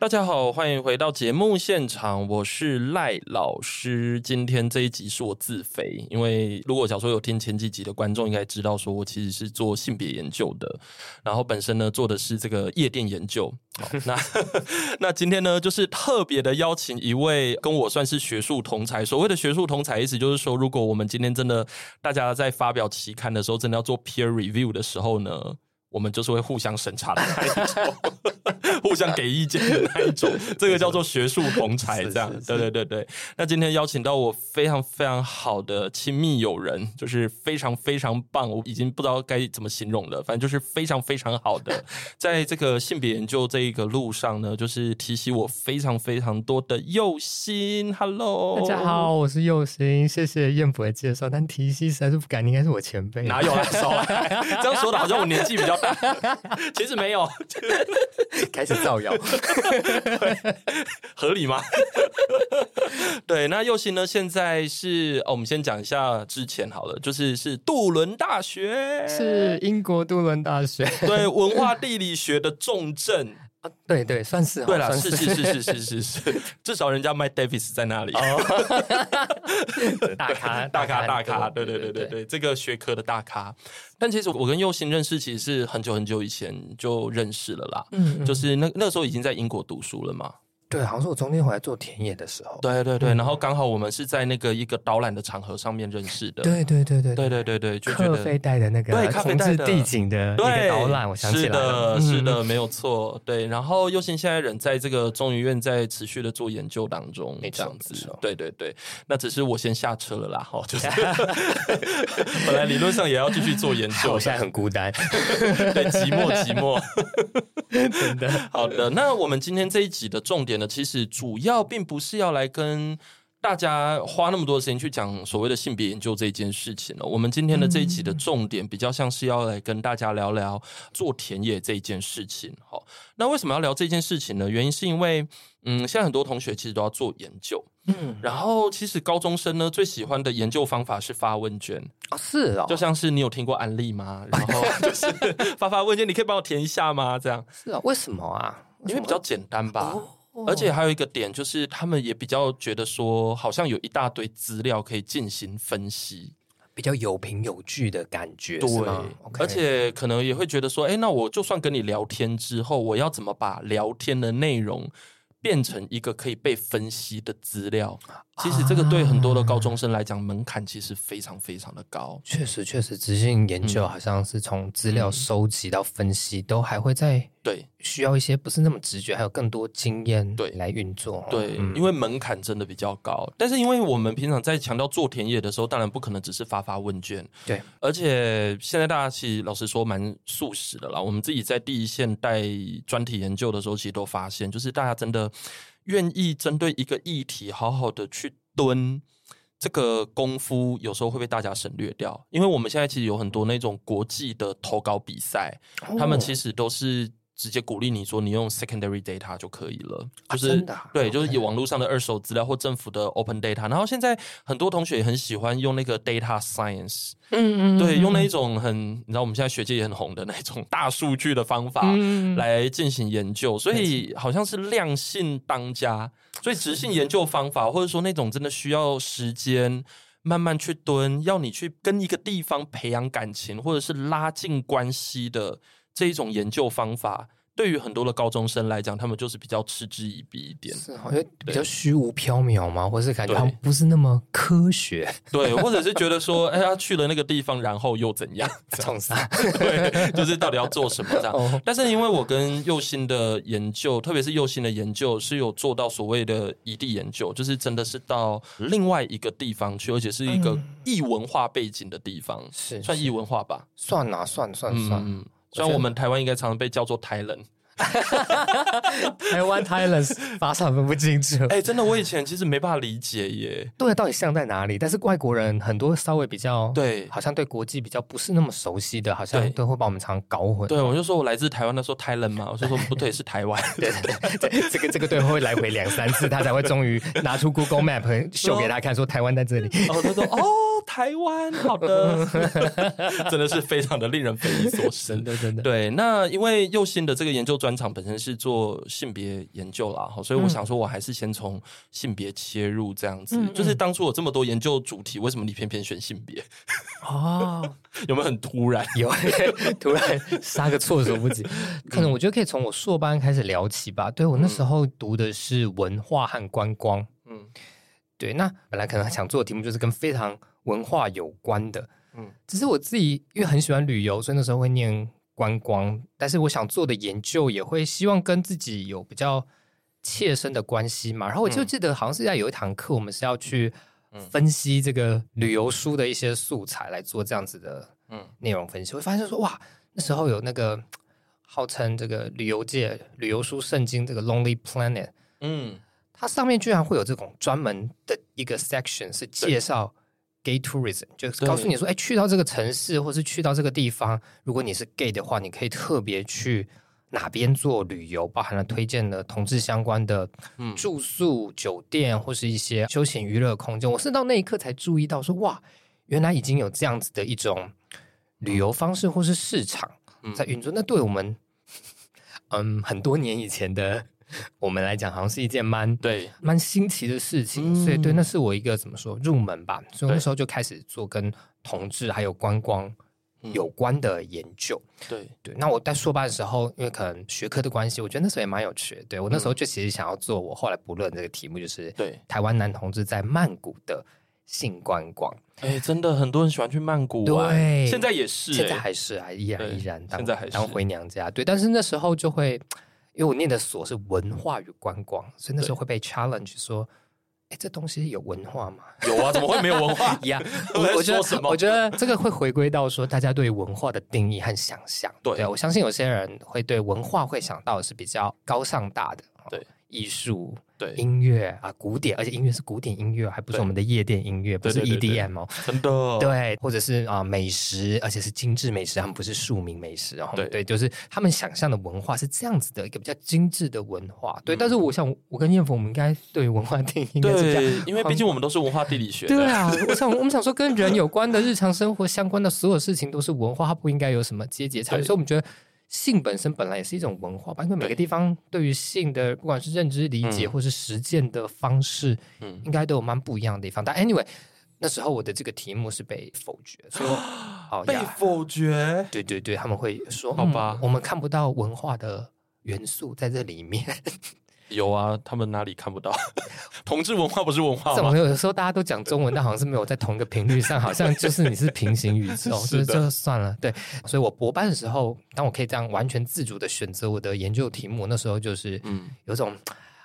大家好，欢迎回到节目现场，我是赖老师。今天这一集是我自肥，因为如果假如说有听前几集的观众应该知道，说我其实是做性别研究的，然后本身呢做的是这个夜店研究。那 那今天呢，就是特别的邀请一位跟我算是学术同才。所谓的学术同才，意思就是说，如果我们今天真的大家在发表期刊的时候，真的要做 peer review 的时候呢，我们就是会互相审查的那一种，互相给意见的那一种，这个叫做学术同才，这样。对对对对。那今天邀请到我非常非常好的亲密友人，就是非常非常棒，我已经不知道该怎么形容了，反正就是非常非常好的，在这个性别研究这一个路上呢，就是提醒我非常非常多的右心。Hello，大家好，我是右心，谢谢燕博的介绍，但提西实在是不敢，你应该是我前辈，哪有啊？少来，这样说的好像我年纪比较。其实没有，开始造谣，合理吗？对，那右心呢？现在是哦，我们先讲一下之前好了，就是是杜伦大学，是英国杜伦大学，对，文化地理学的重镇。啊，对对，算是对啦，是是是是是是是，至少人家 Mike Davis 在那里，大咖大咖大咖，对对对对对，这个学科的大咖。但其实我跟佑兴认识，其实是很久很久以前就认识了啦，嗯，就是那那时候已经在英国读书了嘛。对，好像是我中间回来做田野的时候。对对对，然后刚好我们是在那个一个导览的场合上面认识的。对对对对对对对对，就咖啡带的那个，对咖啡带地景的一个导览，我想起来了。是的，是的，没有错。对，然后宥忻现在人在这个中医院在持续的做研究当中，这样子。对对对，那只是我先下车了啦，哈，就是 本来理论上也要继续做研究，我现在很孤单，对，寂寞寂寞，真的。好的，那我们今天这一集的重点呢，其实主。要并不是要来跟大家花那么多时间去讲所谓的性别研究这件事情了。我们今天的这一集的重点比较像是要来跟大家聊聊做田野这件事情。好，那为什么要聊这件事情呢？原因是因为，嗯，现在很多同学其实都要做研究，嗯，然后其实高中生呢最喜欢的研究方法是发问卷啊，是啊，就像是你有听过安利吗？然后 就是发发问卷，你可以帮我填一下吗？这样是啊，为什么啊？因为比较简单吧。而且还有一个点，就是他们也比较觉得说，好像有一大堆资料可以进行分析，比较有凭有据的感觉。对，而且可能也会觉得说，哎，那我就算跟你聊天之后，我要怎么把聊天的内容变成一个可以被分析的资料？其实这个对很多的高中生来讲，门槛其实非常非常的高。确实，确实，质性研究好像是从资料收集到分析，都还会在。对，需要一些不是那么直觉，还有更多经验对来运作。对，因为门槛真的比较高。但是因为我们平常在强调做田野的时候，当然不可能只是发发问卷。对，而且现在大家其实老实说蛮素食的啦。我们自己在第一线带专题研究的时候，其实都发现，就是大家真的愿意针对一个议题好好的去蹲这个功夫，有时候会被大家省略掉。因为我们现在其实有很多那种国际的投稿比赛，他们其实都是。直接鼓励你说，你用 secondary data 就可以了，就是、啊、对，就是以网络上的二手资料或政府的 open data。然后现在很多同学也很喜欢用那个 data science，嗯嗯，对，用那一种很，你知道我们现在学界也很红的那种大数据的方法来进行研究，所以好像是量性当家，所以质性研究方法或者说那种真的需要时间慢慢去蹲，要你去跟一个地方培养感情或者是拉近关系的。这一种研究方法，对于很多的高中生来讲，他们就是比较嗤之以鼻一点，是好像比较虚无缥缈嘛，或是感觉他们不是那么科学，对，或者是觉得说，哎，他去了那个地方，然后又怎样？冲啥？对，就是到底要做什么这样？但是因为我跟右心的研究，特别是右心的研究，是有做到所谓的异地研究，就是真的是到另外一个地方去，而且是一个异文化背景的地方，是算异文化吧？算啊，算算算。虽然我们台湾应该常常被叫做台人，台湾 Thailand 分不清楚。哎、欸，真的，我以前其实没办法理解耶。对，到底像在哪里？但是外国人很多稍微比较对，好像对国际比较不是那么熟悉的，好像都会把我们常搞混。对，我就说我来自台湾，他说 Thailand 嘛，我就说不对，是台湾。对对对，这个这个对话会来回两三次，他才会终于拿出 Google Map 秀给他看，说台湾在这里。哦，他说哦，台湾，好的，真的是非常的令人匪夷所思，真的真的。对，那因为右心的这个研究专长本身是做性别研究啦，所以我想说，我还是先从性别切入，这样子。嗯、就是当初有这么多研究主题，为什么你偏偏选性别？哦，有没有很突然？有，突然杀个措手不及。可能我觉得可以从我硕班开始聊起吧。对，我那时候读的是文化和观光。嗯，对，那本来可能想做的题目就是跟非常文化有关的。嗯，只是我自己因为很喜欢旅游，所以那时候会念观光。但是我想做的研究也会希望跟自己有比较切身的关系嘛。然后我就记得好像是在有一堂课，我们是要去分析这个旅游书的一些素材来做这样子的嗯内容分析。我发现说哇，那时候有那个号称这个旅游界旅游书圣经这个 Lonely Planet，嗯，它上面居然会有这种专门的一个 section 是介绍。Gay tourism 就是告诉你说，哎，去到这个城市，或是去到这个地方，如果你是 gay 的话，你可以特别去哪边做旅游，包含了推荐的同志相关的住宿、酒店，或是一些休闲娱乐空间。我是到那一刻才注意到说，哇，原来已经有这样子的一种旅游方式或是市场在运作。那对我们，嗯，很多年以前的。我们来讲，好像是一件蛮对蛮新奇的事情，嗯、所以对，那是我一个怎么说入门吧。所以那时候就开始做跟同志还有观光有关的研究。对对，那我在硕班的时候，因为可能学科的关系，我觉得那时候也蛮有趣的。对我那时候就其实想要做，我后来不论这个题目，就是对台湾男同志在曼谷的性观光。哎，真的很多人喜欢去曼谷玩，对，现在也是，现在还是啊依然依然当现在还是当回娘家。对，但是那时候就会。因为我念的所是文化与观光，所以那时候会被 challenge 说：“哎，这东西有文化吗？” 有啊，怎么会没有文化？一样。我我觉得，我觉得这个会回归到说，大家对文化的定义和想象。对，对，我相信有些人会对文化会想到的是比较高尚大的，对，艺术。对音乐啊，古典，而且音乐是古典音乐，还不是我们的夜店音乐，不是 EDM 哦，真的。对，或者是啊美食，而且是精致美食，他们不是庶民美食，然后对对，就是他们想象的文化是这样子的一个比较精致的文化。对，但是我想，我跟彦佛，我们应该对文化定义应该是这样，因为毕竟我们都是文化地理学。对啊，我想我们想说，跟人有关的日常生活相关的所有事情都是文化，它不应该有什么阶级差异，所以我们觉得。性本身本来也是一种文化吧，因为每个地方对于性的不管是认知理解或是实践的方式，嗯，应该都有蛮不一样的地方。但 anyway，那时候我的这个题目是被否决，所以 哦，被否决。对对对，他们会说，好吧，我们看不到文化的元素在这里面。有啊，他们哪里看不到？同志文化不是文化吗？怎么有的时候大家都讲中文，但好像是没有在同一个频率上，好像就是你是平行宇宙，是就算了。对，所以我博班的时候，当我可以这样完全自主的选择我的研究题目，那时候就是嗯，有种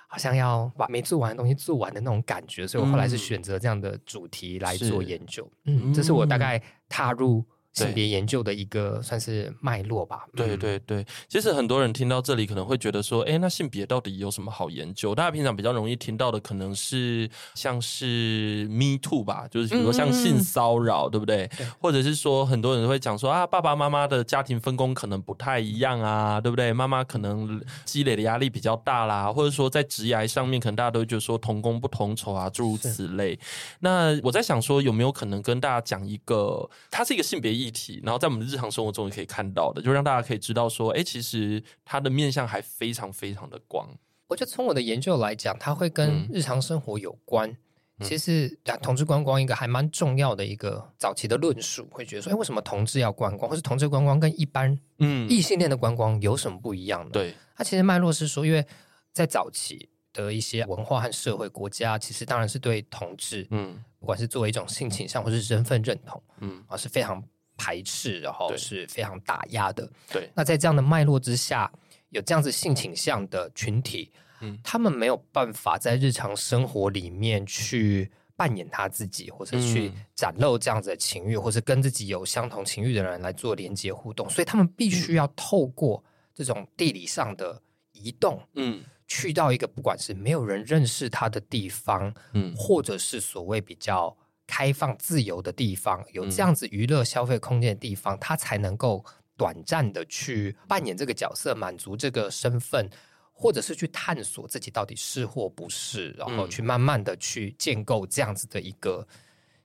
好像要把没做完的东西做完的那种感觉，所以我后来是选择这样的主题来做研究。嗯，这是我大概踏入。性别研究的一个算是脉络吧。对对对，其实很多人听到这里可能会觉得说，哎，那性别到底有什么好研究？大家平常比较容易听到的可能是像是 Me Too 吧，就是比如说像性骚扰，嗯、对不对？对，或者是说很多人会讲说啊，爸爸妈妈的家庭分工可能不太一样啊，对不对？妈妈可能积累的压力比较大啦，或者说在职涯上面，可能大家都会觉得说同工不同酬啊，诸如此类。那我在想说，有没有可能跟大家讲一个，它是一个性别议议题，然后在我们的日常生活中也可以看到的，就让大家可以知道说，哎，其实它的面向还非常非常的广。我觉得从我的研究来讲，它会跟日常生活有关。嗯、其实，同志观光一个还蛮重要的一个早期的论述，会觉得说，哎，为什么同志要观光，或是同志观光跟一般嗯异性恋的观光有什么不一样呢？对，它其实脉络是说，因为在早期的一些文化和社会国家，其实当然是对同志，嗯，不管是作为一种性倾向或是身份认同，嗯，啊是非常。排斥，然后是非常打压的。对，那在这样的脉络之下，有这样子性倾向的群体，嗯，他们没有办法在日常生活里面去扮演他自己，或者去展露这样子的情欲，嗯、或是跟自己有相同情欲的人来做连接互动，所以他们必须要透过这种地理上的移动，嗯，去到一个不管是没有人认识他的地方，嗯，或者是所谓比较开放自由的地方，有这样子娱乐消费空间的地方，他才能够短暂的去扮演这个角色，满足这个身份。或者是去探索自己到底是或不是，然后去慢慢的去建构这样子的一个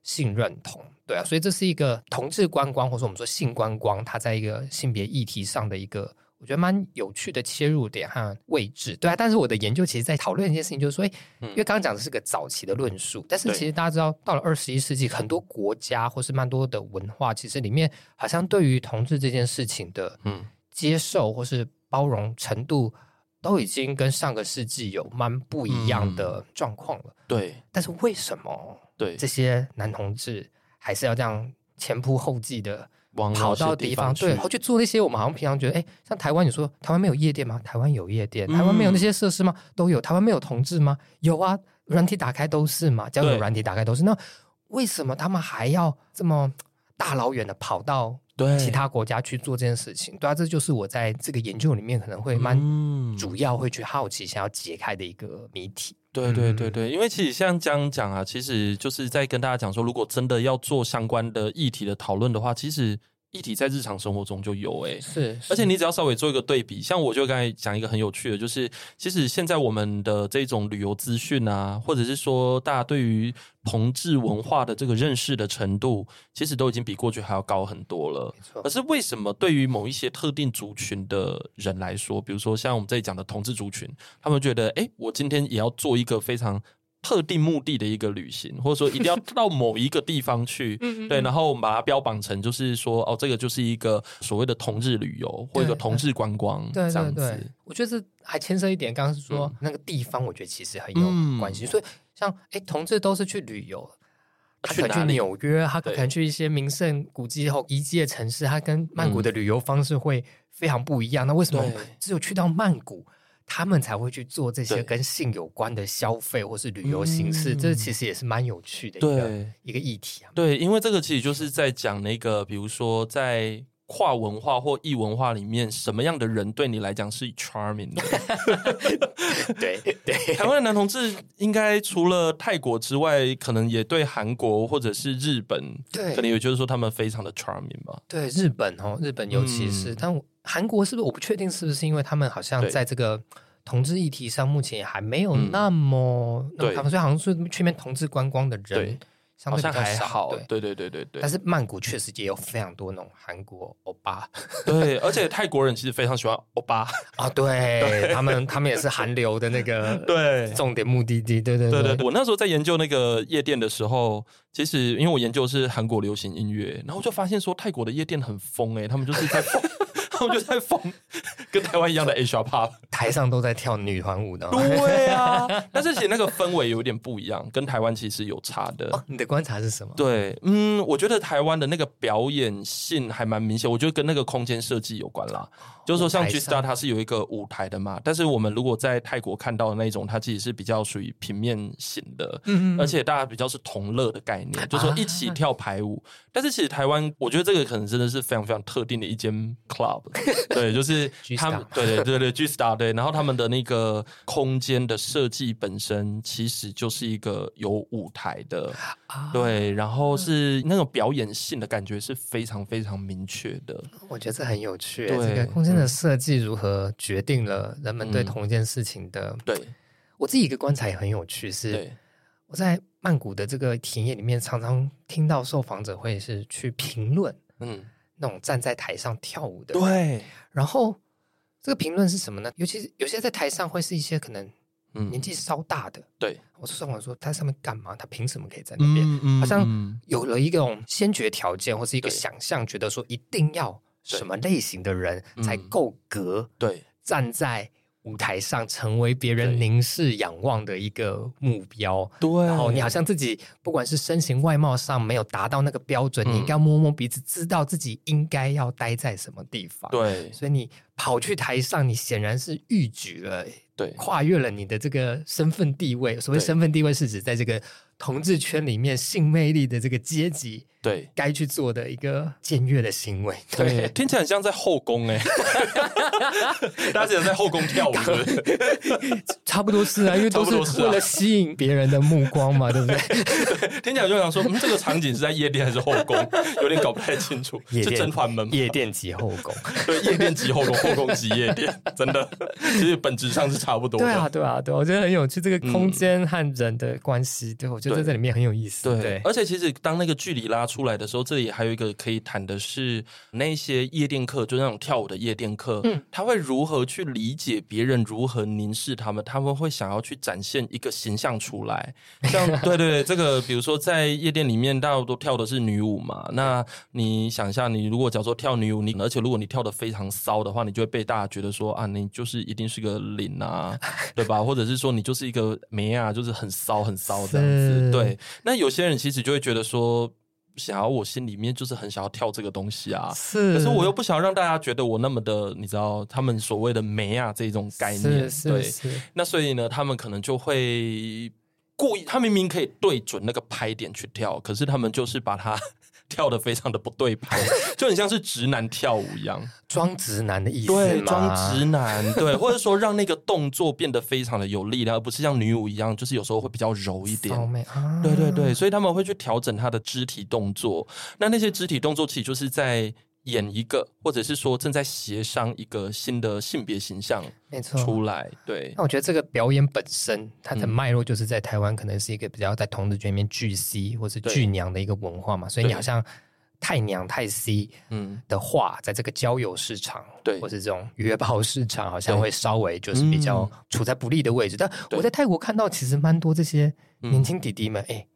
性认同，对啊，所以这是一个同志观光，或者说我们说性观光，它在一个性别议题上的一个我觉得蛮有趣的切入点和位置，对啊。但是我的研究其实在讨论一件事情，就是说，因为刚刚讲的是个早期的论述，但是其实大家知道，到了二十一世纪，很多国家或是蛮多的文化，其实里面好像对于同志这件事情的嗯接受或是包容程度。都已经跟上个世纪有蛮不一样的状况了。嗯、对，但是为什么对这些男同志还是要这样前仆后继的跑到地方，对，然后去做那些我们好像平常觉得，哎，像台湾，你说台湾没有夜店吗？台湾有夜店，台湾没有那些设施吗？都有。台湾没有同志吗？有啊，软体打开都是嘛，交友软体打开都是。那为什么他们还要这么大老远的跑到？对其他国家去做这件事情，对啊，这就是我在这个研究里面可能会蛮主要会去好奇、想要解开的一个谜题。对对对对，因为其实像这样讲啊，其实就是在跟大家讲说，如果真的要做相关的议题的讨论的话，其实。议题在日常生活中就有诶、欸，是，而且你只要稍微做一个对比，像我就刚才讲一个很有趣的，就是其实现在我们的这种旅游资讯啊，或者是说大家对于同志文化的这个认识的程度，其实都已经比过去还要高很多了。可是为什么对于某一些特定族群的人来说，比如说像我们这里讲的同志族群，他们觉得，哎，我今天也要做一个非常。特定目的的一个旅行，或者说一定要到某一个地方去，对，然后我们把它标榜成就是说，哦，这个就是一个所谓的同志旅游或一个同志观光，这样子。我觉得这还牵涉一点，刚刚是说那个地方，我觉得其实很有关系。所以像哎，同志都是去旅游，他可能去纽约，他可能去一些名胜古迹后遗迹的城市，他跟曼谷的旅游方式会非常不一样。那为什么只有去到曼谷？他们才会去做这些跟性有关的消费或是旅游形式，嗯、这其实也是蛮有趣的一个一个议题啊。对，因为这个其实就是在讲那个，比如说在跨文化或异文化里面，什么样的人对你来讲是 charming 的？对对，台湾的男同志应该除了泰国之外，可能也对韩国或者是日本，对，可能也就是说他们非常的 charming 吧。对，日本哦，日本尤其是，嗯、但我。韩国是不是？我不确定是不是因为他们好像在这个同志议题上，目前还没有那么，对，他们所以好像是去那边同志观光的人，相对还好。对对对对对。但是曼谷确实也有非常多那种韩国欧巴。对，而且泰国人其实非常喜欢欧巴啊，对 他们，他们也是韩流的那个 对重点目的地。对对对对。我那时候在研究那个夜店的时候，其实因为我研究是韩国流行音乐，然后就发现说泰国的夜店很疯哎，他们就是在疯。他们就在疯，跟台湾一样的 Asia Pop，台上都在跳女团舞的。对啊，但是其实那个氛围有点不一样，跟台湾其实有差的。哦，你的观察是什么？对，嗯，我觉得台湾的那个表演性还蛮明显，我觉得跟那个空间设计有关啦。就是说，像 G Star 它是有一个舞台的嘛，但是我们如果在泰国看到的那种，它其实是比较属于平面型的，嗯，而且大家比较是同乐的概念，就是说一起跳排舞。但是其实台湾，我觉得这个可能真的是非常非常特定的一间 club。对，就是他们，对对对对，G Star 对，然后他们的那个空间的设计本身其实就是一个有舞台的，对，然后是那种表演性的感觉是非常非常明确的。我觉得这很有趣，对这个空间的设计如何决定了人们对同一件事情的？对，我自己一个观察也很有趣，是我在曼谷的这个体验里面，常常听到受访者会是去评论，嗯。那种站在台上跳舞的，对。然后这个评论是什么呢？尤其是有些在台上会是一些可能年纪稍大的，对。我说上网说他上面干嘛？他凭什么可以在那边？好像有了一种先决条件，或是一个想象，觉得说一定要什么类型的人才够格，对，站在。舞台上成为别人凝视仰望的一个目标，对。然后你好像自己不管是身形外貌上没有达到那个标准，嗯、你应该摸摸鼻子，知道自己应该要待在什么地方。对，所以你跑去台上，你显然是逾矩了，对，跨越了你的这个身份地位。所谓身份地位，是指在这个同志圈里面性魅力的这个阶级。对，该去做的一个僭越的行为，对，对听起来很像在后宫哎，大家只能在后宫跳舞是不是？差不多是啊，因为都是为了吸引别人的目光嘛，对不对？对，听起来就想说，嗯，这个场景是在夜店还是后宫？有点搞不太清楚。是甄嬛门夜店级后宫，对，夜店级后宫，后宫级夜店，真的，其实本质上是差不多的。对啊，对啊，对，我觉得很有趣，这个空间和人的关系，对我觉得在这里面很有意思。对，对而且其实当那个距离拉。出来的时候，这里还有一个可以谈的是那些夜店客，就那种跳舞的夜店客，嗯，他会如何去理解别人如何凝视他们？他们会想要去展现一个形象出来，像对对对，这个比如说在夜店里面，大家都跳的是女舞嘛，那你想一下，你如果假如说跳女舞，你而且如果你跳的非常骚的话，你就会被大家觉得说啊，你就是一定是个零啊，对吧？或者是说你就是一个美啊，就是很骚很骚这样子。对，那有些人其实就会觉得说。想要我心里面就是很想要跳这个东西啊，是，可是我又不想让大家觉得我那么的，你知道，他们所谓的美啊这种概念，对，那所以呢，他们可能就会故意，他明明可以对准那个拍点去跳，可是他们就是把它。跳的非常的不对拍，就很像是直男跳舞一样，装直男的意思。对，装直男，对，或者说让那个动作变得非常的有力量，而不是像女舞一样，就是有时候会比较柔一点。啊、对对对，所以他们会去调整他的肢体动作。那那些肢体动作其实就是在。演一个，或者是说正在协商一个新的性别形象，没错，出来。对，那我觉得这个表演本身，它的脉络就是在台湾，可能是一个比较在同志圈里面巨 C 或是巨娘的一个文化嘛。所以你好像太娘太 C，嗯的话，在这个交友市场，对，或是这种约炮市场，好像会稍微就是比较处在不利的位置。但我在泰国看到，其实蛮多这些年轻弟弟们，哎。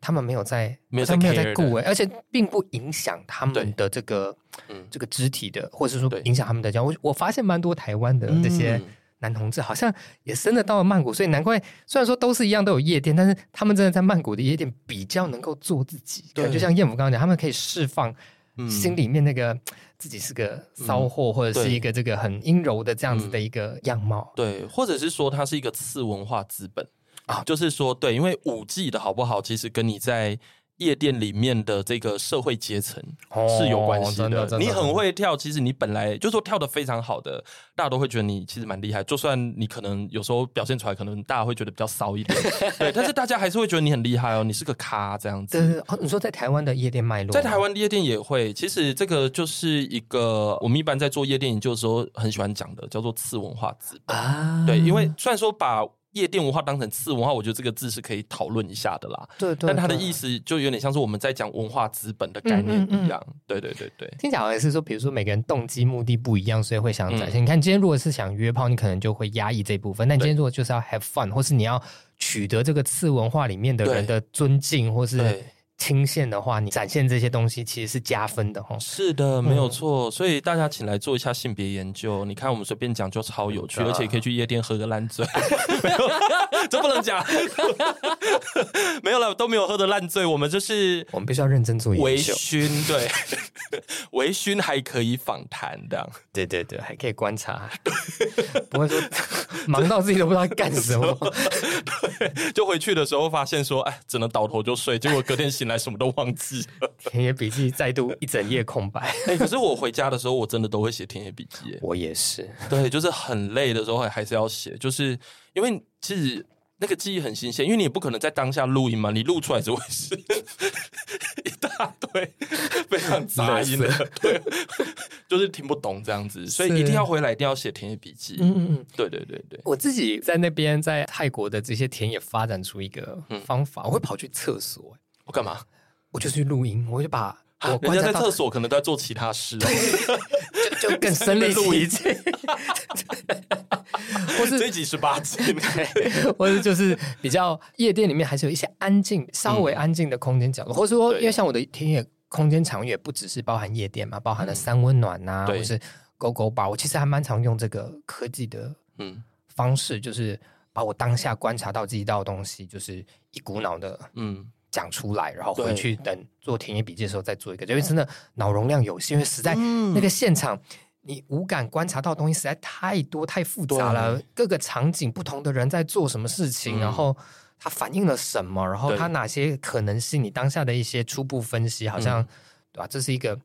他们没有在，没有在顾，而且并不影响他们的这个，这个肢体的，或者是说影响他们的这样。我我发现蛮多台湾的这些男同志，好像也真的到了曼谷，所以难怪，虽然说都是一样都有夜店，但是他们真的在曼谷的夜店比较能够做自己。对，就像彦甫刚刚讲，他们可以释放心里面那个自己是个骚货，或者是一个这个很阴柔的这样子的一个样貌。对，或者是说他是一个次文化资本。啊，就是说，对，因为舞技的好不好，其实跟你在夜店里面的这个社会阶层是有关系的。哦、你很会跳，其实你本来就说跳的非常好的，大家都会觉得你其实蛮厉害。就算你可能有时候表现出来，可能大家会觉得比较骚一点，对，但是大家还是会觉得你很厉害哦，你是个咖这样子。对对哦，你说在台湾的夜店脉络，在台湾的夜店也会。其实这个就是一个我们一般在做夜店研究的时候很喜欢讲的，叫做次文化资本啊。对，因为虽然说把夜店文化当成次文化，我觉得这个字是可以讨论一下的啦。对，对对，但它的意思就有点像是我们在讲文化资本的概念一样。嗯嗯嗯对对对对，听起来好像是说，比如说每个人动机目的不一样，所以会想展现。嗯、你看，今天如果是想约炮，你可能就会压抑这一部分；但今天如果就是要 have fun，或是你要取得这个次文化里面的人的尊敬，或是。倾线的话，你展现这些东西其实是加分的哈。是的，没有错。嗯、所以大家请来做一下性别研究。你看，我们随便讲就超有趣，嗯、而且可以去夜店喝个烂醉。没有，这不能讲。没有了，都没有喝的烂醉。我们就是我们必须要认真做研究。微醺，对，微醺还可以访谈的。对对对，还可以观察，不会说忙到自己都不知道干什么。对，就回去的时候发现说，哎，只能倒头就睡。结果隔天醒来什么都忘记了，田野笔记再度一整夜空白。哎，可是我回家的时候，我真的都会写田野笔记。我也是，对，就是很累的时候还是要写，就是因为其实那个记忆很新鲜，因为你也不可能在当下录音嘛，你录出来只会是 一大堆非常杂音的，对，就是听不懂这样子，所以一定要回来，一定要写田野笔记。嗯嗯嗯，对对对对，我自己在那边在泰国的这些田野发展出一个方法，我会跑去厕所。我干嘛？我就去录音，我就把我人家在厕所可能都在做其他事，就就更身临其境。或是这集十八集，或是就是比较夜店里面还是有一些安静、稍微安静的空间角落，或者说，因为像我的田野空间场域也不只是包含夜店嘛，包含了三温暖呐，或是狗狗吧。我其实还蛮常用这个科技的嗯方式，就是把我当下观察到这一道东西，就是一股脑的嗯。讲出来，然后回去等做田野笔记的时候再做一个，因为真的脑容量有限，因为实在那个现场，你无感观察到的东西实在太多太复杂了，各个场景不同的人在做什么事情，嗯、然后它反映了什么，然后它哪些可能性，你当下的一些初步分析，好像、嗯、对吧？这是一个。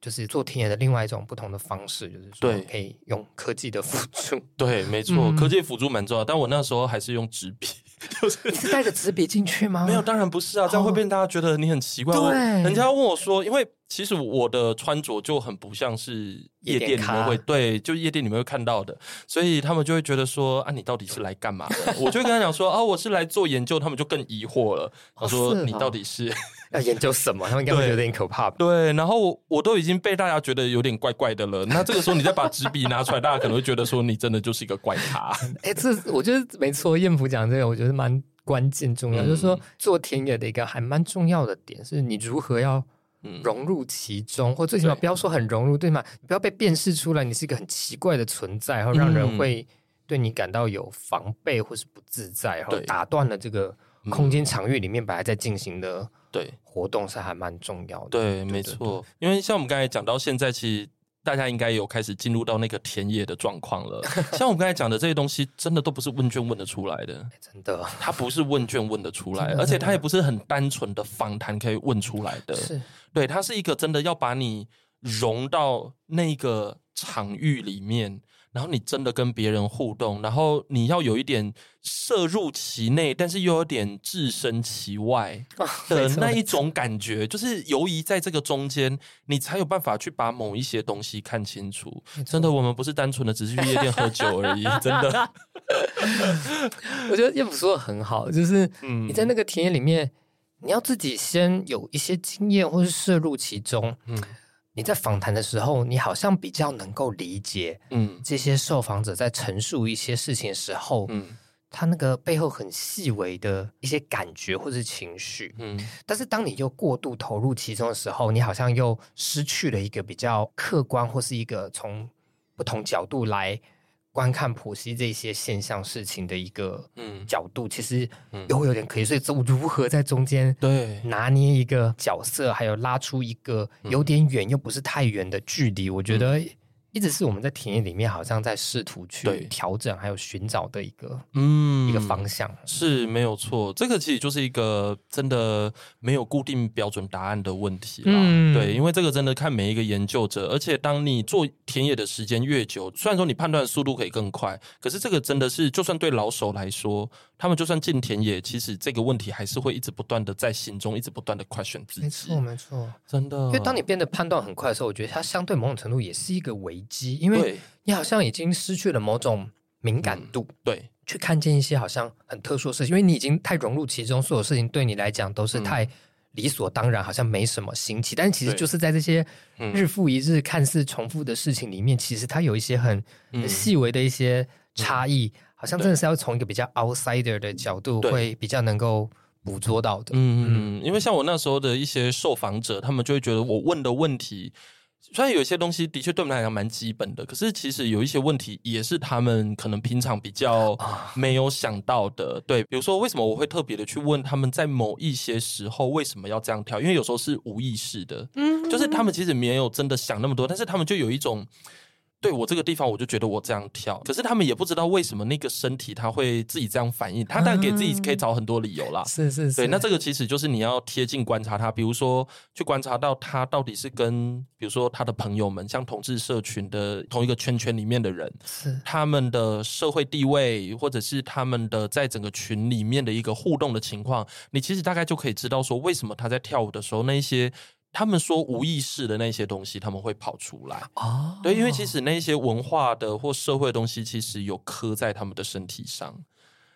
就是做田野的另外一种不同的方式，就是说可以用科技的辅助。对，没错，嗯、科技辅助蛮重要。但我那时候还是用纸笔，就是你是带着纸笔进去吗？没有，当然不是啊，这样会被大家觉得你很奇怪。哦、对，人家问我说，因为其实我的穿着就很不像是夜店里面会，对，就夜店里面会看到的，所以他们就会觉得说啊，你到底是来干嘛的？我就会跟他讲说啊，我是来做研究，他们就更疑惑了。他说、哦、你到底是？要研究什么？他们应该有点可怕吧？对，然后我，我都已经被大家觉得有点怪怪的了。那这个时候，你再把纸笔拿出来，大家可能会觉得说你真的就是一个怪咖。哎、欸，这我觉得没错。艳福讲这个，我觉得蛮关键重要，嗯、就是说做田野的一个还蛮重要的点，是你如何要融入其中，嗯、或最起码不要说很融入，对，对吗？不要被辨识出来，你是一个很奇怪的存在，然后让人会对你感到有防备或是不自在，然后打断了这个空间场域里面本来在进行的。对，活动是还蛮重要的。对，没错，因为像我们刚才讲到现在，其实大家应该有开始进入到那个田野的状况了。像我们刚才讲的这些东西，真的都不是问卷问得出来的，真的，它不是问卷问得出来，而且它也不是很单纯的访谈可以问出来的。是，对，它是一个真的要把你融到那个场域里面。然后你真的跟别人互动，然后你要有一点摄入其内，但是又有点置身其外的那一种感觉，就是游移在这个中间，你才有办法去把某一些东西看清楚。真的，我们不是单纯的只是去夜店喝酒而已，真的。我觉得叶甫说的很好，就是你在那个田野里面，你要自己先有一些经验，或是摄入其中，嗯。你在访谈的时候，你好像比较能够理解，嗯，这些受访者在陈述一些事情的时候，嗯，他那个背后很细微的一些感觉或是情绪，嗯，但是当你又过度投入其中的时候，你好像又失去了一个比较客观或是一个从不同角度来。观看剖析这些现象事情的一个嗯。角度，嗯、其实又会有点可以，所以如何在中间对。拿捏一个角色，还有拉出一个有点远又不是太远的距离，我觉得。一直是我们在田野里面，好像在试图去调整，还有寻找的一个嗯一个方向，是没有错。这个其实就是一个真的没有固定标准答案的问题啦。嗯、对，因为这个真的看每一个研究者，而且当你做田野的时间越久，虽然说你判断的速度可以更快，可是这个真的是，就算对老手来说，他们就算进田野，其实这个问题还是会一直不断的在心中，一直不断的 question 自己。没错，没错，真的。因为当你变得判断很快的时候，我觉得它相对某种程度也是一个危。因为你好像已经失去了某种敏感度，嗯、对，去看见一些好像很特殊的事情，因为你已经太融入其中，所有事情对你来讲都是太理所当然，好像没什么新奇。但其实就是在这些日复一日看似重复的事情里面，其实它有一些很很细微的一些差异，好像真的是要从一个比较 outsider 的角度，会比较能够捕捉到的。嗯。嗯，因为像我那时候的一些受访者，他们就会觉得我问的问题。虽然有些东西的确对我们来讲蛮基本的，可是其实有一些问题也是他们可能平常比较没有想到的。对，比如说为什么我会特别的去问他们在某一些时候为什么要这样跳？因为有时候是无意识的，嗯，就是他们其实没有真的想那么多，但是他们就有一种。对我这个地方，我就觉得我这样跳，可是他们也不知道为什么那个身体他会自己这样反应，他当然给自己可以找很多理由啦。是是是，对，那这个其实就是你要贴近观察他，比如说去观察到他到底是跟，比如说他的朋友们，像同志社群的同一个圈圈里面的人，是他们的社会地位，或者是他们的在整个群里面的一个互动的情况，你其实大概就可以知道说，为什么他在跳舞的时候那一些。他们说无意识的那些东西，他们会跑出来哦。对，因为其实那些文化的或社会的东西，其实有刻在他们的身体上，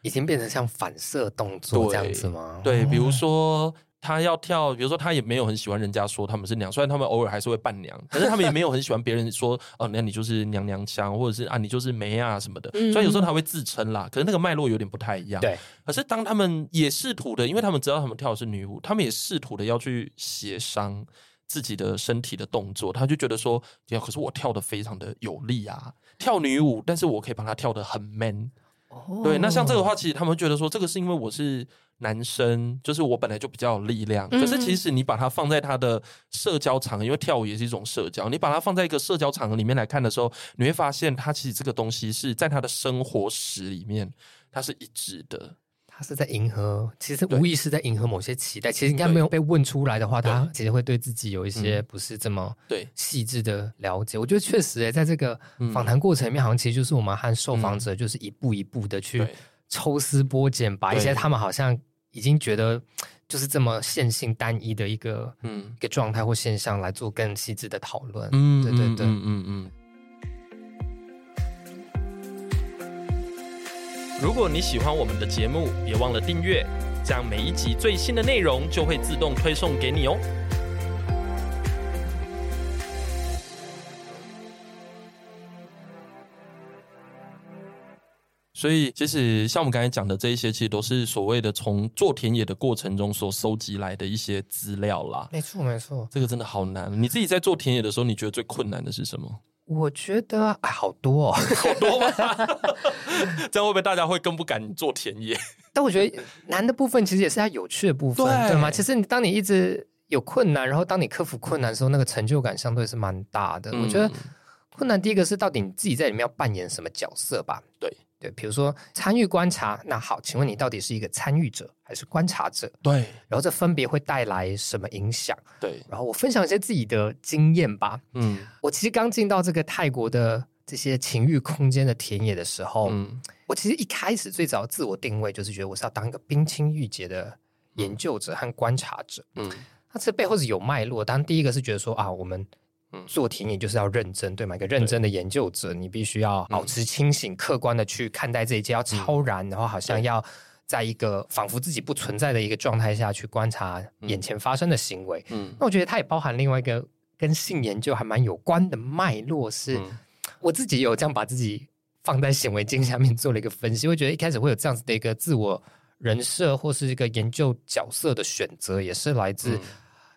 已经变成像反射动作这样子吗？对，对，比如说。他要跳，比如说他也没有很喜欢人家说他们是娘，虽然他们偶尔还是会扮娘，可是他们也没有很喜欢别人说哦，那你就是娘娘腔，或者是啊你就是梅啊什么的。虽然有时候他会自称啦，可是那个脉络有点不太一样。对。可是当他们也试图的，因为他们知道他们跳的是女舞，他们也试图的要去协商自己的身体的动作，他就觉得说，可是我跳的非常的有力啊，跳女舞，但是我可以把它跳的很 man。哦。对，那像这个话，其实他们觉得说，这个是因为我是。男生，就是我本来就比较有力量，嗯、可是其实你把它放在他的社交场合，因为跳舞也是一种社交，你把它放在一个社交场合里面来看的时候，你会发现他其实这个东西是在他的生活史里面，它是一致的。他是在迎合，其实无意识在迎合某些期待。其实应该没有被问出来的话，他其实会对自己有一些不是这么对。细致的了解。我觉得确实诶，在这个访谈过程里面，好像其实就是我们和受访者就是一步一步的去抽丝剥茧，把一些他们好像已经觉得 就是这么线性单一的一个嗯一个状态或现象来做更细致的讨论。嗯，对对对，嗯嗯嗯。如果你喜欢我们的节目，别忘了订阅，这样每一集最新的内容就会自动推送给你哦。所以，其实像我们刚才讲的这一些，其实都是所谓的从做田野的过程中所收集来的一些资料啦。没错，没错，这个真的好难。你自己在做田野的时候，你觉得最困难的是什么？我觉得哎，好多哦，好多吗？这样会不会大家会更不敢做田野？但我觉得难的部分其实也是它有趣的部分，对，对吗？其实你当你一直有困难，然后当你克服困难的时候，那个成就感相对是蛮大的。嗯、我觉得困难第一个是到底你自己在里面要扮演什么角色吧？对。对，比如说参与观察，那好，请问你到底是一个参与者还是观察者？对，然后这分别会带来什么影响？对，然后我分享一些自己的经验吧。嗯，我其实刚进到这个泰国的这些情欲空间的田野的时候，嗯，我其实一开始最早自我定位就是觉得我是要当一个冰清玉洁的研究者和观察者。嗯，那这背后是有脉络。当然，第一个是觉得说啊，我们。做田野就是要认真，对吗？一个认真的研究者，你必须要保持清醒、客观的去看待这一切，要超然，然后好像要在一个仿佛自己不存在的一个状态下去观察眼前发生的行为。嗯，那我觉得它也包含另外一个跟性研究还蛮有关的脉络，是我自己有这样把自己放在显微镜下面做了一个分析。我觉得一开始会有这样子的一个自我人设或是一个研究角色的选择，也是来自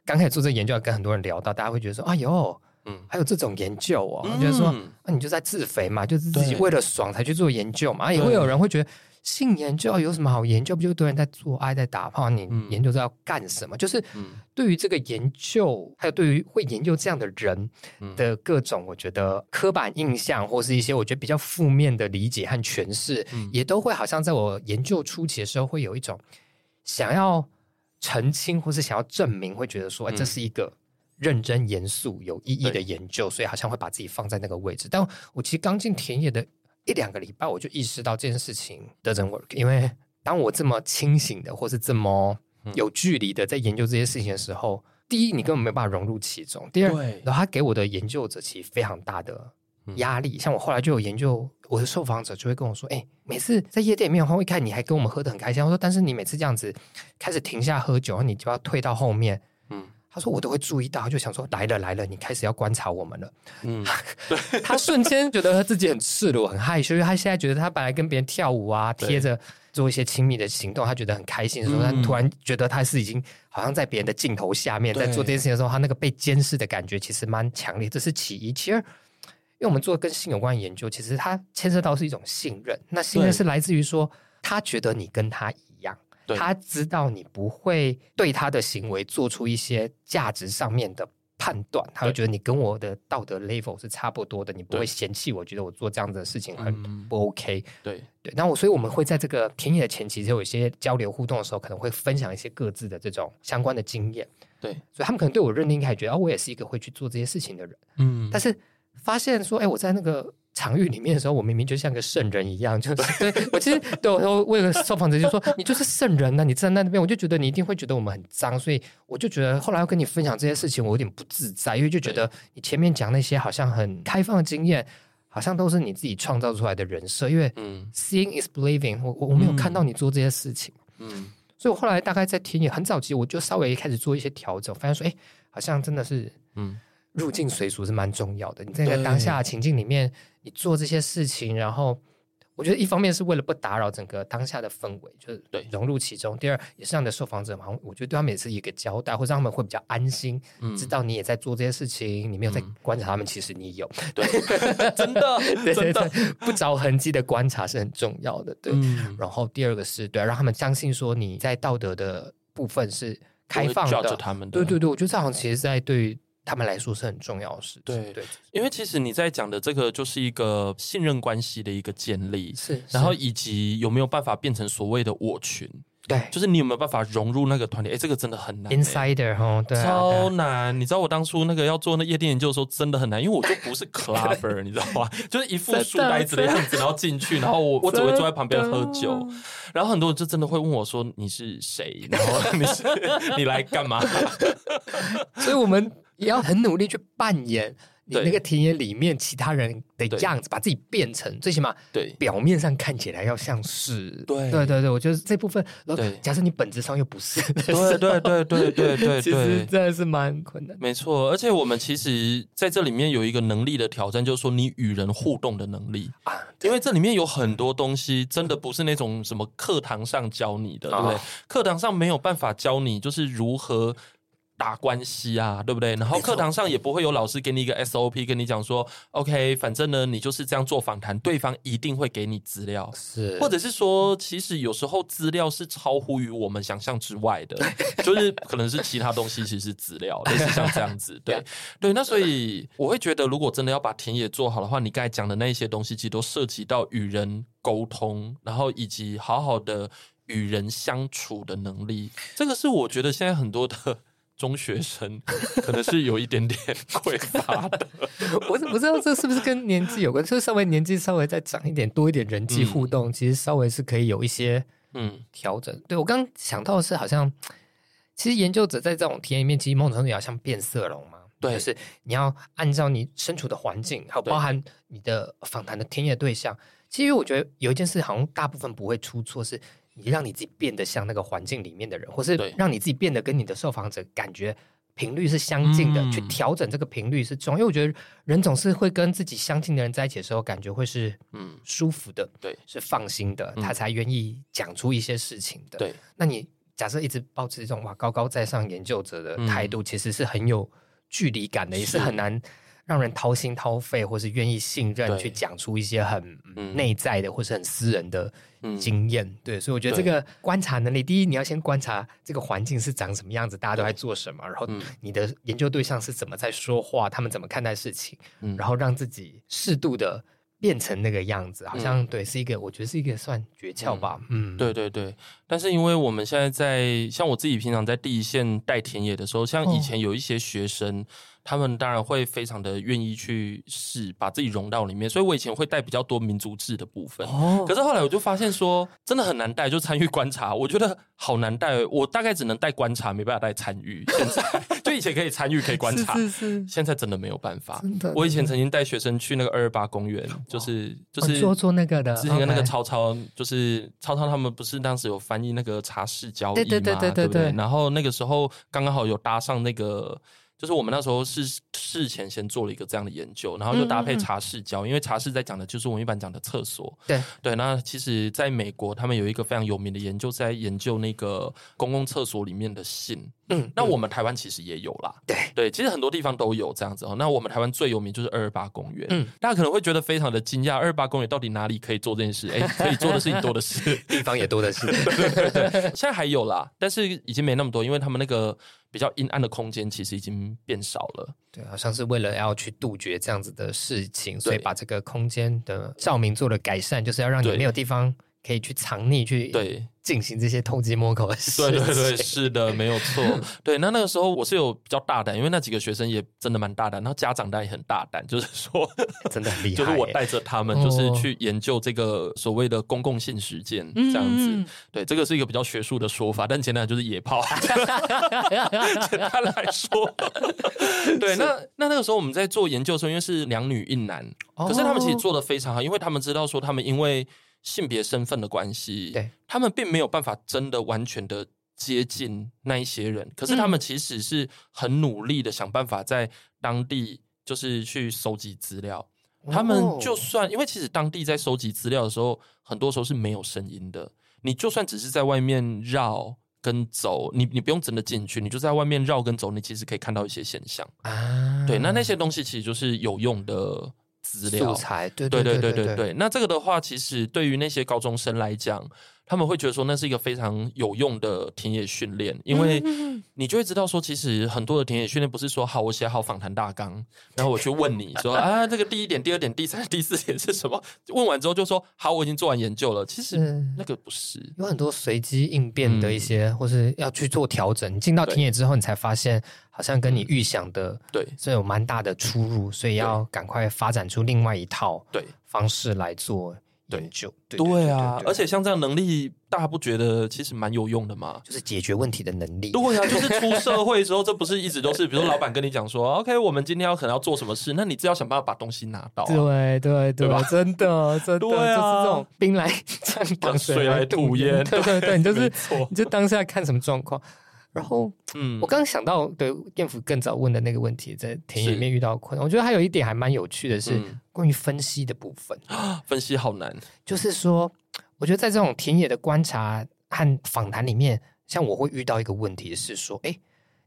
刚开始做这个研究，要跟很多人聊到，大家会觉得说：“哎呦。”嗯，还有这种研究哦，我觉得说，那你就在自肥嘛，就是自己为了爽才去做研究嘛。也会有人会觉得性研究有什么好研究？不就多人在做爱，在打炮？你研究这要干什么？就是对于这个研究，还有对于会研究这样的人的各种，我觉得刻板印象，或是一些我觉得比较负面的理解和诠释，也都会好像在我研究初期的时候，会有一种想要澄清，或是想要证明，会觉得说，哎，这是一个。认真严肃有意义的研究，所以好像会把自己放在那个位置。但我其实刚进田野的一两个礼拜，我就意识到这件事情 doesn't work。因为当我这么清醒的，或是这么有距离的在研究这些事情的时候，第一，你根本没有办法融入其中；第二，然后他给我的研究者其实非常大的压力。像我后来就有研究，我的受访者就会跟我说：“哎，每次在夜店里面的话，会看你还跟我们喝得很开心。”我说：“但是你每次这样子开始停下喝酒，你就要退到后面。”嗯。他说：“我都会注意到，就想说来了来了，你开始要观察我们了。”嗯，他瞬间觉得他自己很赤裸、很害羞，因为他现在觉得他本来跟别人跳舞啊，贴着做一些亲密的行动，他觉得很开心的时候，他突然觉得他是已经好像在别人的镜头下面在做这件事情的时候，他那个被监视的感觉其实蛮强烈。这是其一，其二，因为我们做跟性有关的研究，其实它牵涉到是一种信任。那信任是来自于说，他觉得你跟他。他知道你不会对他的行为做出一些价值上面的判断，他会觉得你跟我的道德 level 是差不多的，你不会嫌弃我，觉得我做这样子的事情很不 OK。对对，那我所以我们会在这个田野的前期就有一些交流互动的时候，可能会分享一些各自的这种相关的经验。对，所以他们可能对我认定开始觉得，哦，我也是一个会去做这些事情的人。嗯，但是发现说，哎，我在那个。场域里面的时候，我明明就像个圣人一样，就是对 我其实对我说，为了受访者就说你就是圣人呐、啊，你站在那边，我就觉得你一定会觉得我们很脏，所以我就觉得后来要跟你分享这些事情，我有点不自在，因为就觉得你前面讲那些好像很开放的经验，好像都是你自己创造出来的人设，因为嗯，seeing is believing，我我没有看到你做这些事情，嗯，所以我后来大概在田野很早期，我就稍微开始做一些调整，发现说，哎，好像真的是嗯。入境随俗是蛮重要的。你在当下的情境里面，你做这些事情，然后我觉得一方面是为了不打扰整个当下的氛围，就是对融入其中；第二也是让你的受访者嘛，我觉得对他们也是一个交代，或者让他们会比较安心，嗯、知道你也在做这些事情，你没有在观察他们，嗯、其实你有。对，真的，对对对，不着痕迹的观察是很重要的。对，嗯、然后第二个是对，让他们相信说你在道德的部分是开放的。他们的对对对，我觉得这好像其实在对。他们来说是很重要的事情。对对，因为其实你在讲的这个就是一个信任关系的一个建立，是，然后以及有没有办法变成所谓的我群，对，就是你有没有办法融入那个团体？哎，这个真的很难，insider 哈，对，超难。你知道我当初那个要做那夜店研究的时候，真的很难，因为我就不是 clubber，你知道吗？就是一副书呆子的样子，然后进去，然后我我只会坐在旁边喝酒，然后很多人就真的会问我说你是谁？然后 你是你来干嘛？所以我们。也要很努力去扮演你那个田野里面其他人的样子，把自己变成最起码对表面上看起来要像是对对对对，我觉得这部分，对，假设你本质上又不是，对对对对对对，其实真的是蛮困难。没错，而且我们其实在这里面有一个能力的挑战，就是说你与人互动的能力啊，因为这里面有很多东西真的不是那种什么课堂上教你的，对不对？课堂上没有办法教你，就是如何。打关系啊，对不对？然后课堂上也不会有老师给你一个 SOP，跟你讲说，OK，反正呢，你就是这样做访谈，对方一定会给你资料，是，或者是说，其实有时候资料是超乎于我们想象之外的，就是可能是其他东西，其实是资料，类似像这样子，对，对。那所以我会觉得，如果真的要把田野做好的话，你刚才讲的那一些东西，其实都涉及到与人沟通，然后以及好好的与人相处的能力，这个是我觉得现在很多的。中学生可能是有一点点匮乏的，我是不知道这是不是跟年纪有关，就是稍微年纪稍微再长一点，多一点人际互动，嗯、其实稍微是可以有一些嗯调整。嗯、对我刚刚想到的是，好像其实研究者在这种体验里面，其实某种程度也要像变色龙嘛，对，就是你要按照你身处的环境，还有包含你的访谈的田野对象。其实我觉得有一件事，好像大部分不会出错是。你让你自己变得像那个环境里面的人，或是让你自己变得跟你的受访者感觉频率是相近的，嗯、去调整这个频率是重要。因为我觉得人总是会跟自己相近的人在一起的时候，感觉会是嗯舒服的，对，是放心的，嗯、他才愿意讲出一些事情的。对，那你假设一直保持这种哇高高在上研究者的态度，嗯、其实是很有距离感的，也是很难。让人掏心掏肺，或是愿意信任去讲出一些很内在的，或是很私人的经验。嗯、对，所以我觉得这个观察能力，第一，你要先观察这个环境是长什么样子，大家都在做什么，然后你的研究对象是怎么在说话，他们怎么看待事情，然后让自己适度的。变成那个样子，好像、嗯、对，是一个，我觉得是一个算诀窍吧。嗯，对对对。但是因为我们现在在，像我自己平常在第一线带田野的时候，像以前有一些学生，哦、他们当然会非常的愿意去试，把自己融到里面。所以我以前会带比较多民族志的部分。哦。可是后来我就发现说，真的很难带，就参与观察，我觉得好难带。我大概只能带观察，没办法带参与。现在。就以前可以参与，可以观察，是是是，现在真的没有办法。我以前曾经带学生去那个二二八公园，就是就是做做那个的。之前跟那个超超，就是超超他们不是当时有翻译那个茶室交易嘛，对对对对对。然后那个时候刚刚好有搭上那个。就是我们那时候是事前先做了一个这样的研究，然后就搭配茶室教，因为茶室在讲的就是我们一般讲的厕所。对对，那其实在美国，他们有一个非常有名的研究，在研究那个公共厕所里面的性。嗯，那我们台湾其实也有啦。对对，其实很多地方都有这样子哦。那我们台湾最有名就是二二八公园。嗯，大家可能会觉得非常的惊讶，二二八公园到底哪里可以做这件事？哎，可以做的事情多的是，地方也多的是。对对对，现在还有啦，但是已经没那么多，因为他们那个。比较阴暗的空间其实已经变少了，对，好像是为了要去杜绝这样子的事情，所以把这个空间的照明做了改善，就是要让你没有地方可以去藏匿，去对。进行这些偷鸡摸狗的事情，对对对，是的，没有错。对，那那个时候我是有比较大胆，因为那几个学生也真的蛮大胆，然后家长当然也很大胆，就是说 真的很厉害，就是我带着他们，就是去研究这个所谓的公共性实践这样子。嗯、对，这个是一个比较学术的说法，但简单就是野炮。简单来说，对，那那那个时候我们在做研究的时候，因为是两女一男，可是他们其实做的非常好，因为他们知道说他们因为。性别身份的关系，对，他们并没有办法真的完全的接近那一些人，可是他们其实是很努力的想办法在当地就是去收集资料，他们就算因为其实当地在收集资料的时候，很多时候是没有声音的。你就算只是在外面绕跟走，你你不用真的进去，你就在外面绕跟走，你其实可以看到一些现象啊。对，那那些东西其实就是有用的资料素材。对对对对对对。那这个的话，其实对于那些高中生来讲。他们会觉得说那是一个非常有用的田野训练，因为 你就会知道说，其实很多的田野训练不是说好，我写好访谈大纲，然后我去问你说 啊，这个第一点、第二点、第三、第四点是什么？问完之后就说好，我已经做完研究了。其实那个不是，有很多随机应变的一些，嗯、或是要去做调整。你进到田野之后，你才发现好像跟你预想的对是有蛮大的出入，所以要赶快发展出另外一套对方式来做。研究对，对，对啊，而且像这样能力，大家不觉得其实蛮有用的吗？就是解决问题的能力。对啊，就是出社会的时候，这不是一直都是，比如说老板跟你讲说，OK，我们今天要可能要做什么事，那你只要想办法把东西拿到，啊。对对对，吧真的真的，对啊，就是这种兵来 将挡，水来土掩。对对对，你就是 你就当下看什么状况。然后，嗯，我刚刚想到，对燕福更早问的那个问题，在田野里面遇到困难，我觉得还有一点还蛮有趣的是关于分析的部分。嗯、分析好难，就是说，我觉得在这种田野的观察和访谈里面，像我会遇到一个问题是说，哎，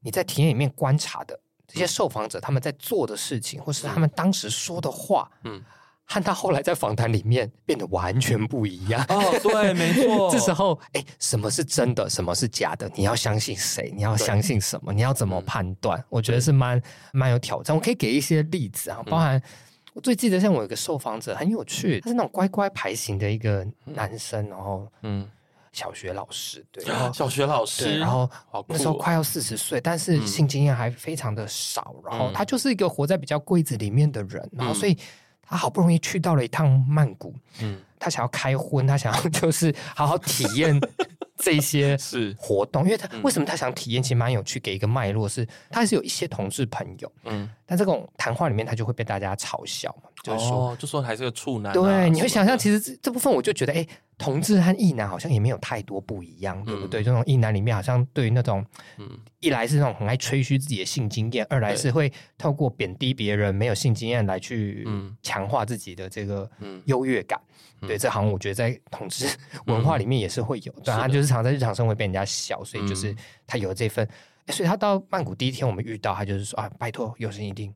你在田野里面观察的这些受访者，他们在做的事情，或是他们当时说的话，嗯。和他后来在访谈里面变得完全不一样哦，对，没错。这时候，哎，什么是真的，什么是假的？你要相信谁？你要相信什么？你要怎么判断？嗯、我觉得是蛮蛮有挑战。我可以给一些例子啊，包含、嗯、我最记得，像我有一个受访者很有趣，他是那种乖乖牌型的一个男生，然后嗯，小学老师，对，然后小学老师，然后那时候快要四十岁，但是性经验还非常的少，嗯、然后他就是一个活在比较柜子里面的人，然后所以。他好不容易去到了一趟曼谷，嗯，他想要开荤，他想要 就是好好体验 这些是。活动，因为他、嗯、为什么他想体验？其实蛮有趣，给一个脉络是，他是有一些同事朋友，嗯，但这种谈话里面他就会被大家嘲笑嘛，就是说，哦、就说还是个处男、啊，对，你会想象其实这这部分我就觉得，哎。同志和异男好像也没有太多不一样，嗯、对不对？这种异男里面好像对于那种，嗯、一来是那种很爱吹嘘自己的性经验，嗯、二来是会透过贬低别人没有性经验来去强化自己的这个优越感。嗯、对，这好像我觉得在同志文化里面也是会有，对、嗯、他就是常在日常生活被人家笑，所以就是他有这份。所以他到曼谷第一天我们遇到他，就是说啊，拜托，有生一定。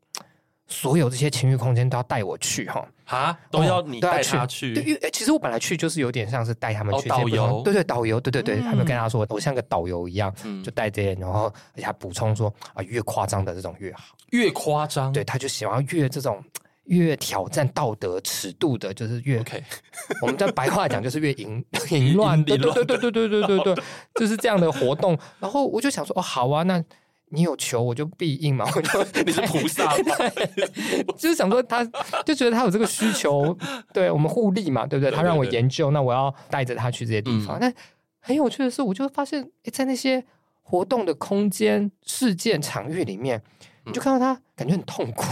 所有这些情欲空间都要带我去哈。啊，都要你带他去。对，因为其实我本来去就是有点像是带他们去导游，对对，导游，对对对，他们跟他说我像个导游一样，就带这些，然后而且还补充说啊，越夸张的这种越好，越夸张，对，他就喜欢越这种越挑战道德尺度的，就是越 OK。我们在白话讲就是越淫 淫乱，对对对对对对对对对，就是这样的活动。然后我就想说，哦，好啊，那。你有求我就必应嘛，我就 你是菩萨嘛，就是想说他就觉得他有这个需求，对我们互利嘛，对不对？他让我研究，那我要带着他去这些地方。但很有趣的是，我就发现，诶，在那些活动的空间、事件、场域里面，你就看到他感觉很痛苦，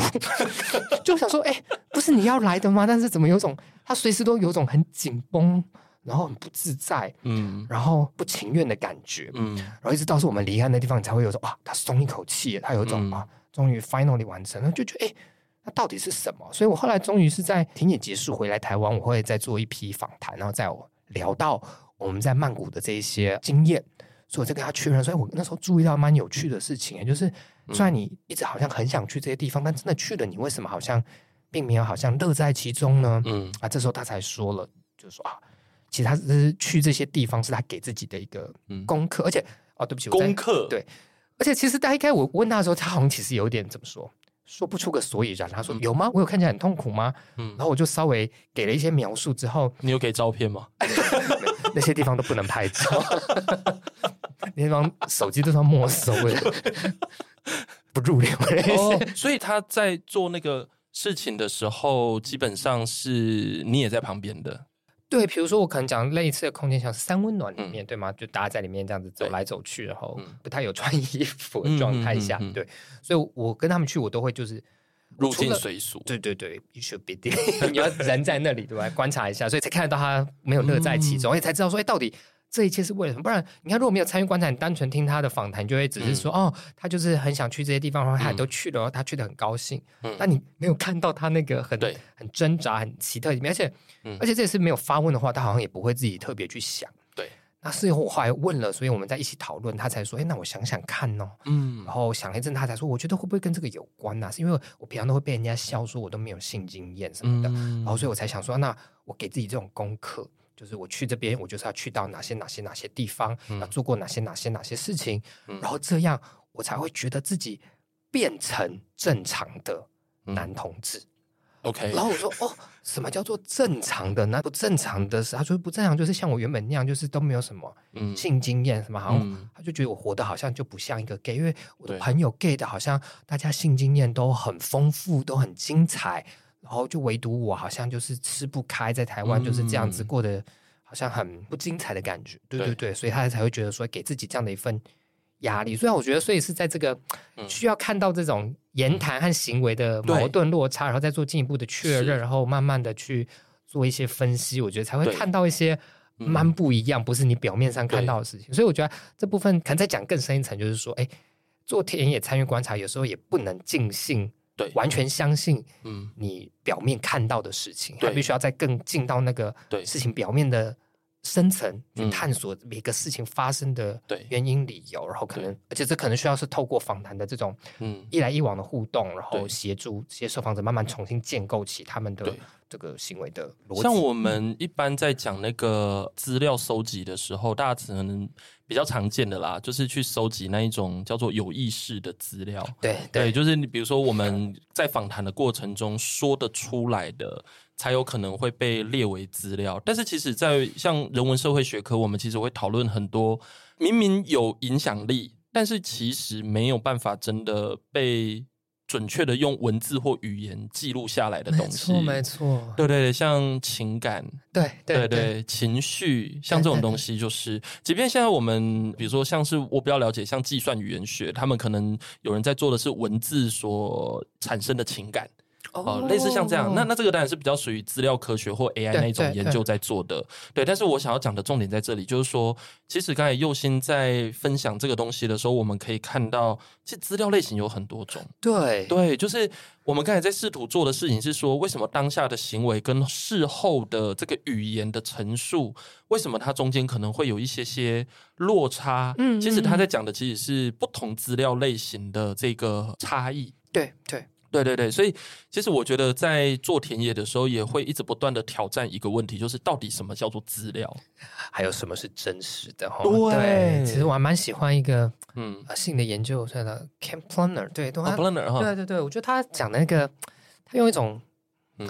就想说，诶，不是你要来的吗？但是怎么有种他随时都有种很紧绷。然后很不自在，嗯，然后不情愿的感觉，嗯，然后一直到是我们离开那地方，你才会有种啊，他松一口气，他有一种、嗯、啊，终于 finally 完成了，就觉得哎，那到底是什么？所以我后来终于是在田野结束回来台湾，我会再做一批访谈，然后再我聊到我们在曼谷的这一些经验，所以我再跟他确认，所以我那时候注意到蛮有趣的事情，就是虽然你一直好像很想去这些地方，但真的去了，你为什么好像并没有好像乐在其中呢？嗯，啊，这时候他才说了，就是说啊。其实他是去这些地方，是他给自己的一个功课，嗯、而且哦，对不起，功课对，而且其实大概我问他的时候，他好像其实有点怎么说，说不出个所以然。他说、嗯、有吗？我有看起来很痛苦吗？嗯，然后我就稍微给了一些描述之后，你有给照片吗？那些地方都不能拍照，那地方手机都算没收了，不入流。哦，所以他在做那个事情的时候，基本上是你也在旁边的。对，比如说我可能讲类似的空间，像是三温暖里面，嗯、对吗？就大家在里面这样子走来走去，然后不太有穿衣服的状态下，对，所以我跟他们去，我都会就是入境随俗。对对对，you should be there，你要人在那里，对吧？观察一下，所以才看得到他没有乐在其中，而且、嗯、才知道说，哎，到底这一切是为了什么？不然你看，如果没有参与观察，你单纯听他的访谈，就会只是说、嗯、哦，他就是很想去这些地方，然后他也都去了，嗯、他去的很高兴。嗯，但你没有看到他那个很很挣扎、很奇特里面，而且、嗯、而且这也是没有发问的话，他好像也不会自己特别去想。对，那事后我还问了，所以我们在一起讨论，他才说，哎，那我想想看哦。嗯，然后想了一阵，他才说，我觉得会不会跟这个有关呢、啊？是因为我平常都会被人家笑说我都没有性经验什么的，嗯、然后所以我才想说，那我给自己这种功课。就是我去这边，我就是要去到哪些哪些哪些地方，嗯、要做过哪些哪些哪些事情，嗯、然后这样我才会觉得自己变成正常的男同志。嗯、OK，然后我说哦，什么叫做正常的呢？不正常的是，他说不正常就是像我原本那样，就是都没有什么性经验，什么好像他就觉得我活得好像就不像一个 gay，因为我的朋友 gay 的好像大家性经验都很丰富，都很精彩。然后就唯独我好像就是吃不开，在台湾就是这样子过得好像很不精彩的感觉，嗯、对对。对，所以他才会觉得说给自己这样的一份压力。虽然我觉得，所以是在这个需要看到这种言谈和行为的矛盾落差，嗯、然后再做进一步的确认，然后慢慢的去做一些分析，我觉得才会看到一些蛮不一样，不是你表面上看到的事情。所以我觉得这部分可能再讲更深一层，就是说，哎，做田野参与观察，有时候也不能尽兴。对，完全相信，嗯，你表面看到的事情，他必须要再更进到那个事情表面的深层去探索每个事情发生的原因理由，然后可能，而且这可能需要是透过访谈的这种，嗯，一来一往的互动，然后协助这些受访者慢慢重新建构起他们的这个行为的逻辑。像我们一般在讲那个资料收集的时候，大家可能。比较常见的啦，就是去收集那一种叫做有意识的资料。对对，对，就是你比如说我们在访谈的过程中说得出来的，才有可能会被列为资料。但是其实，在像人文社会学科，我们其实会讨论很多明明有影响力，但是其实没有办法真的被。准确的用文字或语言记录下来的东西，没错，没错，对对对，像情感，对对对，情绪，像这种东西，就是，即便现在我们，比如说像是我比较了解，像计算语言学，他们可能有人在做的是文字所产生的情感。哦，类似像这样，那那这个当然是比较属于资料科学或 AI 那种研究在做的，对。但是我想要讲的重点在这里，就是说，其实刚才右心在分享这个东西的时候，我们可以看到，其实资料类型有很多种。对对，就是我们刚才在试图做的事情是说，为什么当下的行为跟事后的这个语言的陈述，为什么它中间可能会有一些些落差？嗯，其实他在讲的其实是不同资料类型的这个差异。对对。对对对，所以其实我觉得在做田野的时候，也会一直不断的挑战一个问题，就是到底什么叫做资料，还有什么是真实的？对，对，其实我还蛮喜欢一个嗯性的研究，叫做 Ken Plummer，对，对，Plummer 对对对，我觉得他讲的那个，他用一种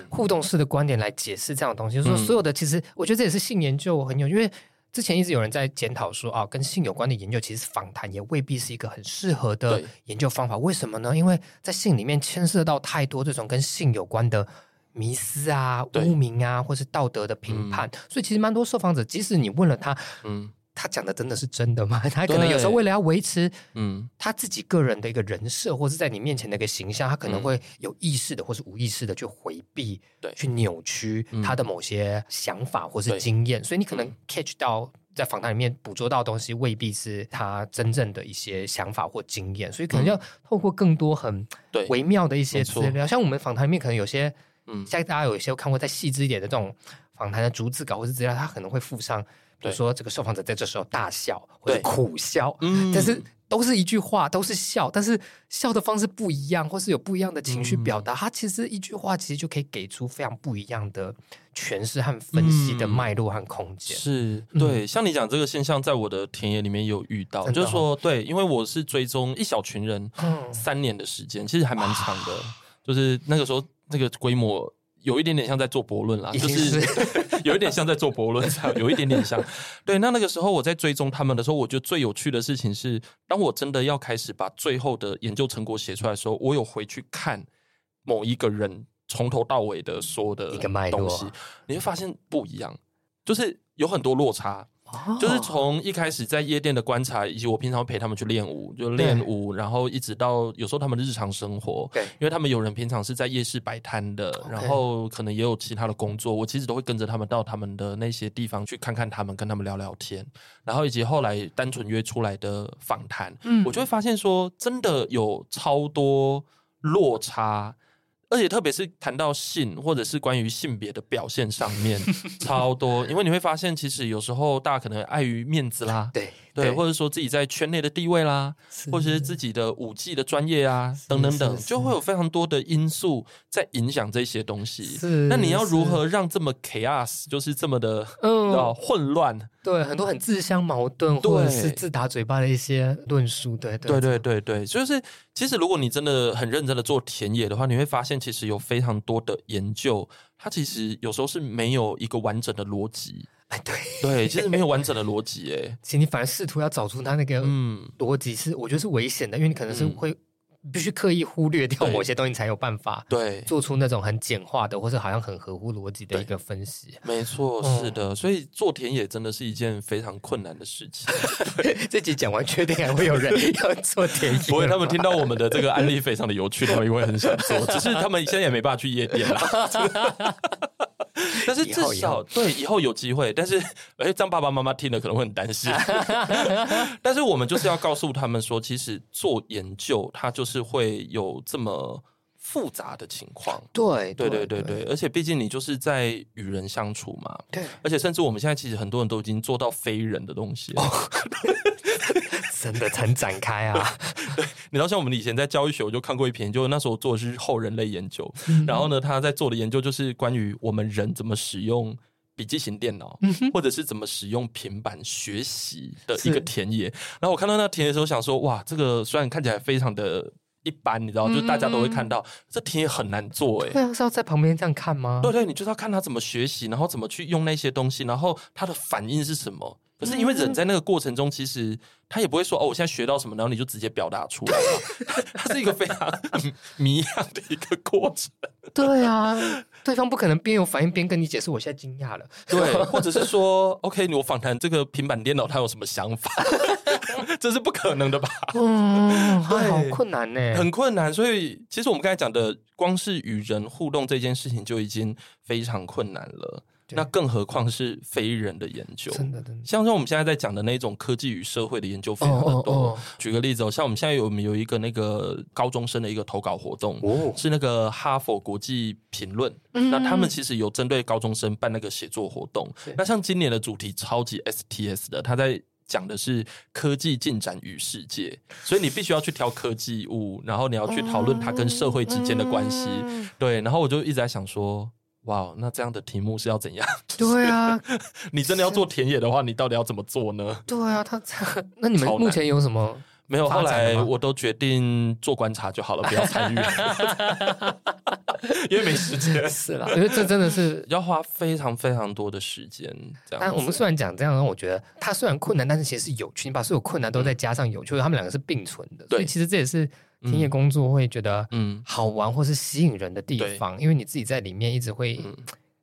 互动式的观点来解释这样的东西，就是说所有的其实，我觉得这也是性研究很有，因为。之前一直有人在检讨说啊，跟性有关的研究，其实访谈也未必是一个很适合的研究方法。为什么呢？因为在性里面牵涉到太多这种跟性有关的迷思啊、污名啊，或是道德的评判，所以其实蛮多受访者，即使你问了他，嗯。他讲的真的是真的吗？他可能有时候为了要维持嗯他自己个人的一个人设，或是在你面前的一个形象，他可能会有意识的或是无意识的去回避，对，去扭曲他的某些想法或是经验。所以你可能 catch 到在访谈里面捕捉到的东西，未必是他真正的一些想法或经验。所以可能要透过更多很微妙的一些资料，像我们访谈里面可能有些，嗯，像大家有一些看过再细致一点的这种访谈的逐字稿或是资料，他可能会附上。比如说，这个受访者在这时候大笑或者苦笑，嗯，但是都是一句话，都是笑，但是笑的方式不一样，或是有不一样的情绪表达。他、嗯、其实一句话，其实就可以给出非常不一样的诠释和分析的脉络和空间。嗯、是对，像你讲这个现象，在我的田野里面有遇到，哦、就是说，对，因为我是追踪一小群人，三年的时间，其实还蛮长的，就是那个时候那个规模。有一点点像在做博论啦，就是 有一点像在做博论，有一点点像。对，那那个时候我在追踪他们的时候，我觉得最有趣的事情是，当我真的要开始把最后的研究成果写出来的时候，我有回去看某一个人从头到尾的说的一个东西，你会发现不一样，就是有很多落差。哦、就是从一开始在夜店的观察，以及我平常陪他们去练舞，就练舞，然后一直到有时候他们的日常生活，对，因为他们有人平常是在夜市摆摊的，然后可能也有其他的工作，我其实都会跟着他们到他们的那些地方去看看他们，跟他们聊聊天，然后以及后来单纯约出来的访谈，嗯，我就会发现说，真的有超多落差。而且特别是谈到性，或者是关于性别的表现上面，超多。因为你会发现，其实有时候大家可能碍于面子啦，对。对，或者说自己在圈内的地位啦，或者是自己的武技的专业啊，等等等，就会有非常多的因素在影响这些东西。是，那你要如何让这么 chaos，就是这么的嗯混乱？对，很多很自相矛盾，或者是自打嘴巴的一些论述。对，对，对，对，对，就是其实如果你真的很认真的做田野的话，你会发现其实有非常多的研究，它其实有时候是没有一个完整的逻辑。哎，对对，其实没有完整的逻辑哎，其实你反而试图要找出它那个嗯逻辑是，我觉得是危险的，因为你可能是会必须刻意忽略掉某些东西，才有办法对做出那种很简化的，或者好像很合乎逻辑的一个分析。没错，是的，所以做田野真的是一件非常困难的事情。这集讲完，确定还会有人 要做田野？不会，他们听到我们的这个案例非常的有趣，他们也会很想做，只是他们现在也没办法去夜店了。但是至少对以后有机会，但是哎，这样爸爸妈妈听了可能会很担心。但是我们就是要告诉他们说，其实做研究它就是会有这么复杂的情况。对对对对对，而且毕竟你就是在与人相处嘛。对，而且甚至我们现在其实很多人都已经做到非人的东西了。哦 真的很展开啊！对，你知道，像我们以前在教育学，我就看过一篇，就那时候做的是后人类研究。嗯、然后呢，他在做的研究就是关于我们人怎么使用笔记型电脑，嗯、或者是怎么使用平板学习的一个田野。然后我看到那田野的时候，想说，哇，这个虽然看起来非常的一般，你知道，就大家都会看到，嗯、这田野很难做，哎，对啊，是要在旁边这样看吗？对对，你就是要看他怎么学习，然后怎么去用那些东西，然后他的反应是什么。可是因为人在那个过程中，其实他也不会说哦，我现在学到什么，然后你就直接表达出来了。它是一个非常谜样的一个过程。对啊，对方不可能边有反应边跟你解释。我现在惊讶了，对，或者是说，OK，我访谈这个平板电脑，他有什么想法？这是不可能的吧？嗯，好困难呢，很困难。所以，其实我们刚才讲的，光是与人互动这件事情就已经非常困难了。那更何况是非人的研究，真的，真的，像像我们现在在讲的那种科技与社会的研究非常的多。Oh, oh, oh. 举个例子哦，像我们现在有有一个那个高中生的一个投稿活动，oh. 是那个哈佛国际评论。嗯、那他们其实有针对高中生办那个写作活动。那像今年的主题超级 STS 的，他在讲的是科技进展与世界，所以你必须要去挑科技物，然后你要去讨论它跟社会之间的关系。Oh. 对，然后我就一直在想说。哇那这样的题目是要怎样？对啊，你真的要做田野的话，你到底要怎么做呢？对啊，他这那你们目前有什么？没有，后来我都决定做观察就好了，不要参与，因为没时间。是啦，因为这真的是要花非常非常多的时间。这样，但我们虽然讲这样，让我觉得它虽然困难，但是其实是有趣。你把所有困难都再加上有趣，他们两个是并存的。对，所以其实这也是。田野工作会觉得嗯好玩或是吸引人的地方，因为你自己在里面一直会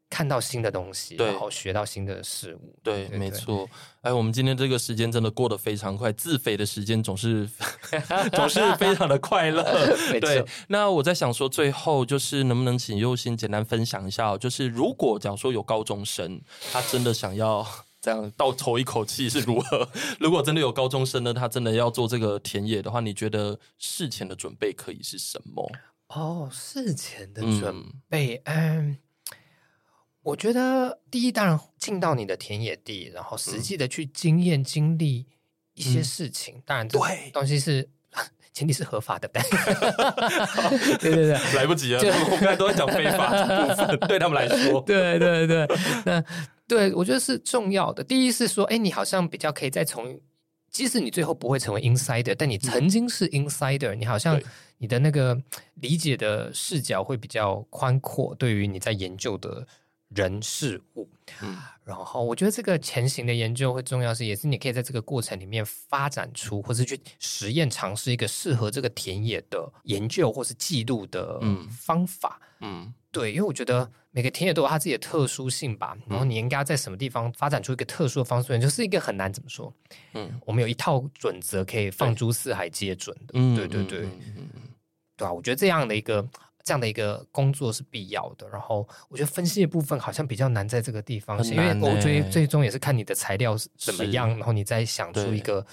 看到新的东西，然后学到新的事物。对，没错。哎，我们今天这个时间真的过得非常快，自肥的时间总是 总是非常的快乐。对，那我在想说，最后就是能不能请佑心简单分享一下，就是如果假如说有高中生，他真的想要。这样倒抽一口气是如何？如果真的有高中生呢，他真的要做这个田野的话，你觉得事前的准备可以是什么？哦，事前的准备，嗯，嗯，我觉得第一，当然进到你的田野地，然后实际的去经验经历一些事情。嗯，当然，对东西是 前提是合法的，对对对，来不及了，我们刚才都在讲非法的部分，对他们来说，对对对，那。对，我觉得是重要的。第一是说，哎，你好像比较可以再从，即使你最后不会成为 insider，但你曾经是 insider，你好像你的那个理解的视角会比较宽阔，对于你在研究的人事物。嗯，然后我觉得这个前行的研究会重要是，也是你可以在这个过程里面发展出，或是去实验尝试一个适合这个田野的研究或是记录的方法。嗯。嗯对，因为我觉得每个田野都有它自己的特殊性吧，然后你应该在什么地方发展出一个特殊的方式，就是一个很难怎么说？嗯，我们有一套准则可以放诸四海皆准的。嗯，对对对，嗯嗯嗯，对啊，我觉得这样的一个这样的一个工作是必要的。然后我觉得分析的部分好像比较难在这个地方，因为我最最终也是看你的材料是怎么样，然后你再想出一个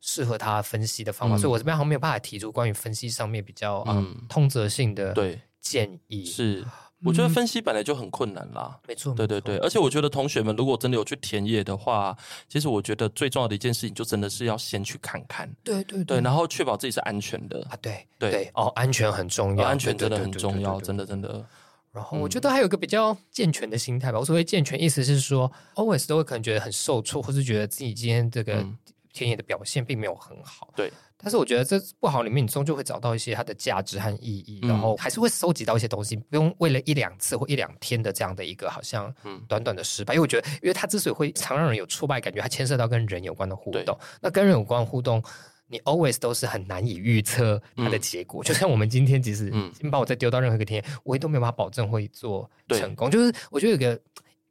适合他分析的方法。所以我这边好像没有办法提出关于分析上面比较嗯通则性的对建议是。我觉得分析本来就很困难啦，没错，对对对，而且我觉得同学们如果真的有去田野的话，其实我觉得最重要的一件事情就真的是要先去看看，对对对，然后确保自己是安全的啊，对对哦，安全很重要，安全真的很重要，真的真的。然后我觉得还有一个比较健全的心态吧，我所谓健全意思是说，always 都会可能觉得很受挫，或是觉得自己今天这个田野的表现并没有很好，对。但是我觉得这不好里面，你终究会找到一些它的价值和意义，然后还是会收集到一些东西，不用为了一两次或一两天的这样的一个好像短短的失败。因为我觉得，因为它之所以会常让人有挫败感觉，它牵涉到跟人有关的互动。那跟人有关的互动，你 always 都是很难以预测它的结果。就像我们今天，其实你把我再丢到任何一个天，我也都没有办法保证会做成功。就是我觉得有个。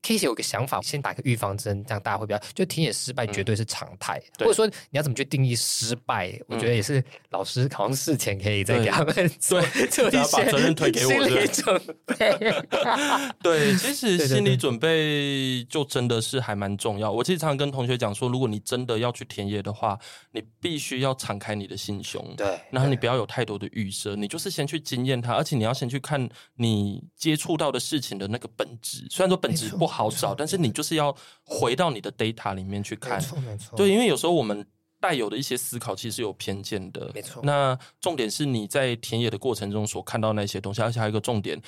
可以有个想法，先打个预防针，这样大家会比较就田野失败绝对是常态，嗯、或者说你要怎么去定义失败？嗯、我觉得也是老师考试事前可以再给他们 做对做一些把责任推给我心理准备。对，其实 心理准备就真的是还蛮重要。我其实常常跟同学讲说，如果你真的要去田野的话，你必须要敞开你的心胸，对，然后你不要有太多的预设，你就是先去经验它，而且你要先去看你接触到的事情的那个本质，虽然说本质不好。好找，但是你就是要回到你的 data 里面去看，没错没错。对，因为有时候我们带有的一些思考其实有偏见的，没错。那重点是你在田野的过程中所看到那些东西，而且还有一个重点，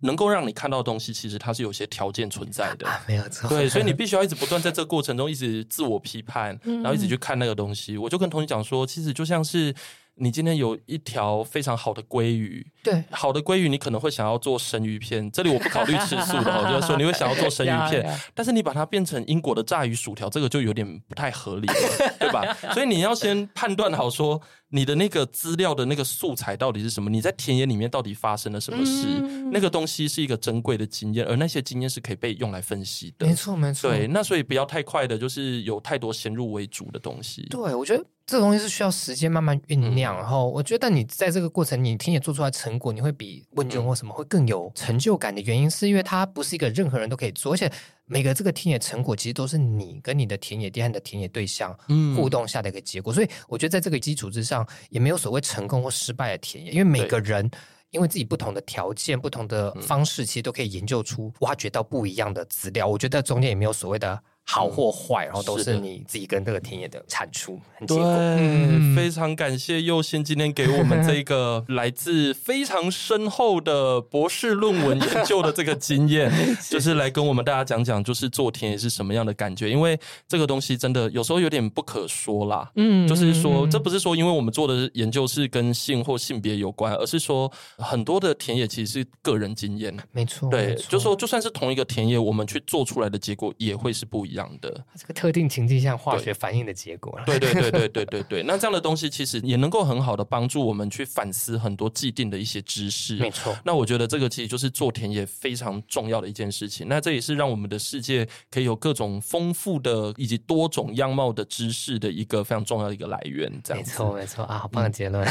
能够让你看到的东西，其实它是有些条件存在的，啊、没有错。对，所以你必须要一直不断在这个过程中一直自我批判，然后一直去看那个东西。嗯、我就跟同学讲说，其实就像是。你今天有一条非常好的鲑鱼，对，好的鲑鱼，你可能会想要做生鱼片。这里我不考虑吃素的，我 就是说你会想要做生鱼片，但是你把它变成英国的炸鱼薯条，这个就有点不太合理了，对吧？所以你要先判断好说。你的那个资料的那个素材到底是什么？你在田野里面到底发生了什么事？嗯、那个东西是一个珍贵的经验，而那些经验是可以被用来分析的。没错，没错。对，那所以不要太快的，就是有太多先入为主的东西。对，我觉得这个东西是需要时间慢慢酝酿。嗯、然后，我觉得你在这个过程，你田野做出来成果，你会比问卷或什么会更有成就感的原因，是因为它不是一个任何人都可以做，而且。每个这个田野成果，其实都是你跟你的田野地和你的田野对象互动下的一个结果。嗯、所以我觉得在这个基础之上，也没有所谓成功或失败的田野，因为每个人因为自己不同的条件、不同的方式，其实都可以研究出、挖掘到不一样的资料。我觉得中间也没有所谓的。好或坏，然后都是你自己跟这个田野的产出。对，嗯、非常感谢佑欣今天给我们这个 来自非常深厚的博士论文研究的这个经验，就是来跟我们大家讲讲，就是做田野是什么样的感觉。因为这个东西真的有时候有点不可说啦。嗯，就是说，这不是说因为我们做的研究是跟性或性别有关，而是说很多的田野其实是个人经验。没错，对，就说就算是同一个田野，我们去做出来的结果也会是不一样。一样的，这个特定情境下化学反应的结果。对对对对对对对，那这样的东西其实也能够很好的帮助我们去反思很多既定的一些知识。没错，那我觉得这个其实就是做田野非常重要的一件事情。那这也是让我们的世界可以有各种丰富的以及多种样貌的知识的一个非常重要的一个来源。这样，没错没错啊，好棒的结论。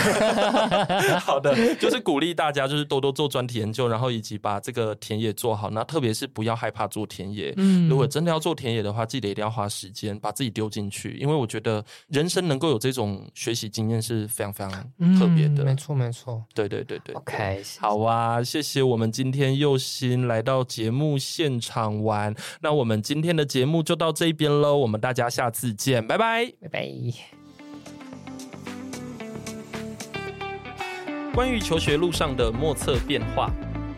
好的，就是鼓励大家就是多多做专题研究，然后以及把这个田野做好。那特别是不要害怕做田野。嗯，如果真的要做田野的话，记得一定要花时间把自己丢进去，因为我觉得人生能够有这种学习经验是非常非常特别的。没错、嗯，没错，对对对对。OK，好啊，谢谢我们今天又欣来到节目现场玩。那我们今天的节目就到这边喽，我们大家下次见，拜拜，拜拜。关于求学路上的莫测变化，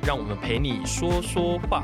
让我们陪你说说话。